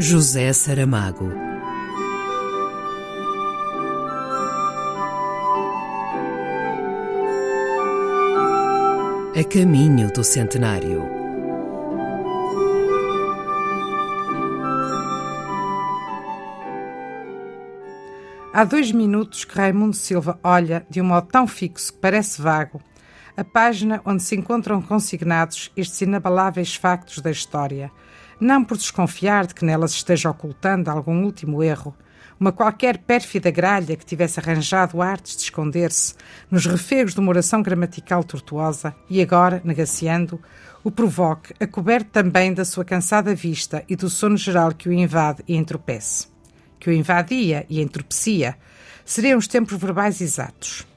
José Saramago. A caminho do centenário. Há dois minutos que Raimundo Silva olha, de um modo tão fixo que parece vago, a página onde se encontram consignados estes inabaláveis factos da história, não por desconfiar de que nelas esteja ocultando algum último erro, uma qualquer pérfida gralha que tivesse arranjado artes de esconder-se nos refegos de uma oração gramatical tortuosa e agora, negaciando, o provoque, a coberto também da sua cansada vista e do sono geral que o invade e entropece. Que o invadia e entropecia seriam os tempos verbais exatos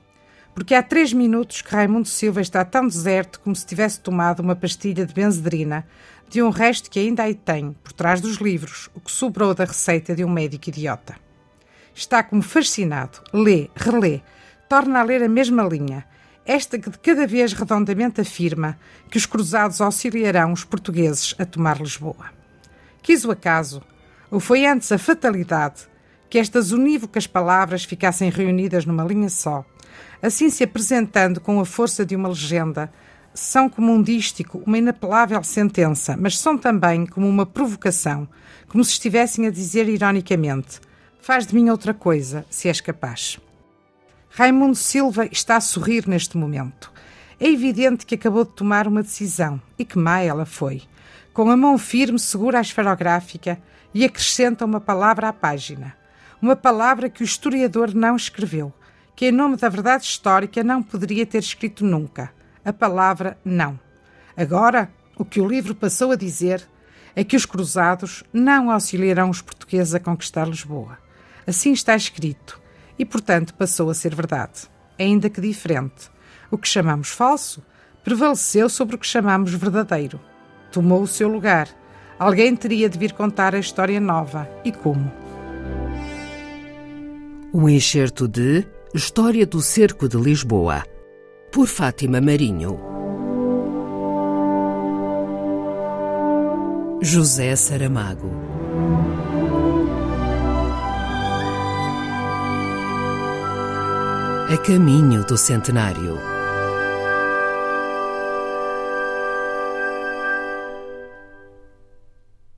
porque há três minutos que Raimundo Silva está tão deserto como se tivesse tomado uma pastilha de benzedrina de um resto que ainda aí tem, por trás dos livros, o que sobrou da receita de um médico idiota. Está como fascinado, lê, relê, torna a ler a mesma linha, esta que de cada vez redondamente afirma que os cruzados auxiliarão os portugueses a tomar Lisboa. Quis o acaso, ou foi antes a fatalidade, que estas unívocas palavras ficassem reunidas numa linha só, assim se apresentando com a força de uma legenda, são como um dístico, uma inapelável sentença, mas são também como uma provocação, como se estivessem a dizer ironicamente: Faz de mim outra coisa, se és capaz. Raimundo Silva está a sorrir neste momento. É evidente que acabou de tomar uma decisão, e que má ela foi. Com a mão firme segura a esferográfica e acrescenta uma palavra à página. Uma palavra que o historiador não escreveu, que em nome da verdade histórica não poderia ter escrito nunca. A palavra não. Agora, o que o livro passou a dizer é que os cruzados não auxiliarão os portugueses a conquistar Lisboa. Assim está escrito e, portanto, passou a ser verdade, ainda que diferente. O que chamamos falso prevaleceu sobre o que chamamos verdadeiro. Tomou o seu lugar. Alguém teria de vir contar a história nova. E como? Um enxerto de História do Cerco de Lisboa, por Fátima Marinho. José Saramago. A caminho do centenário.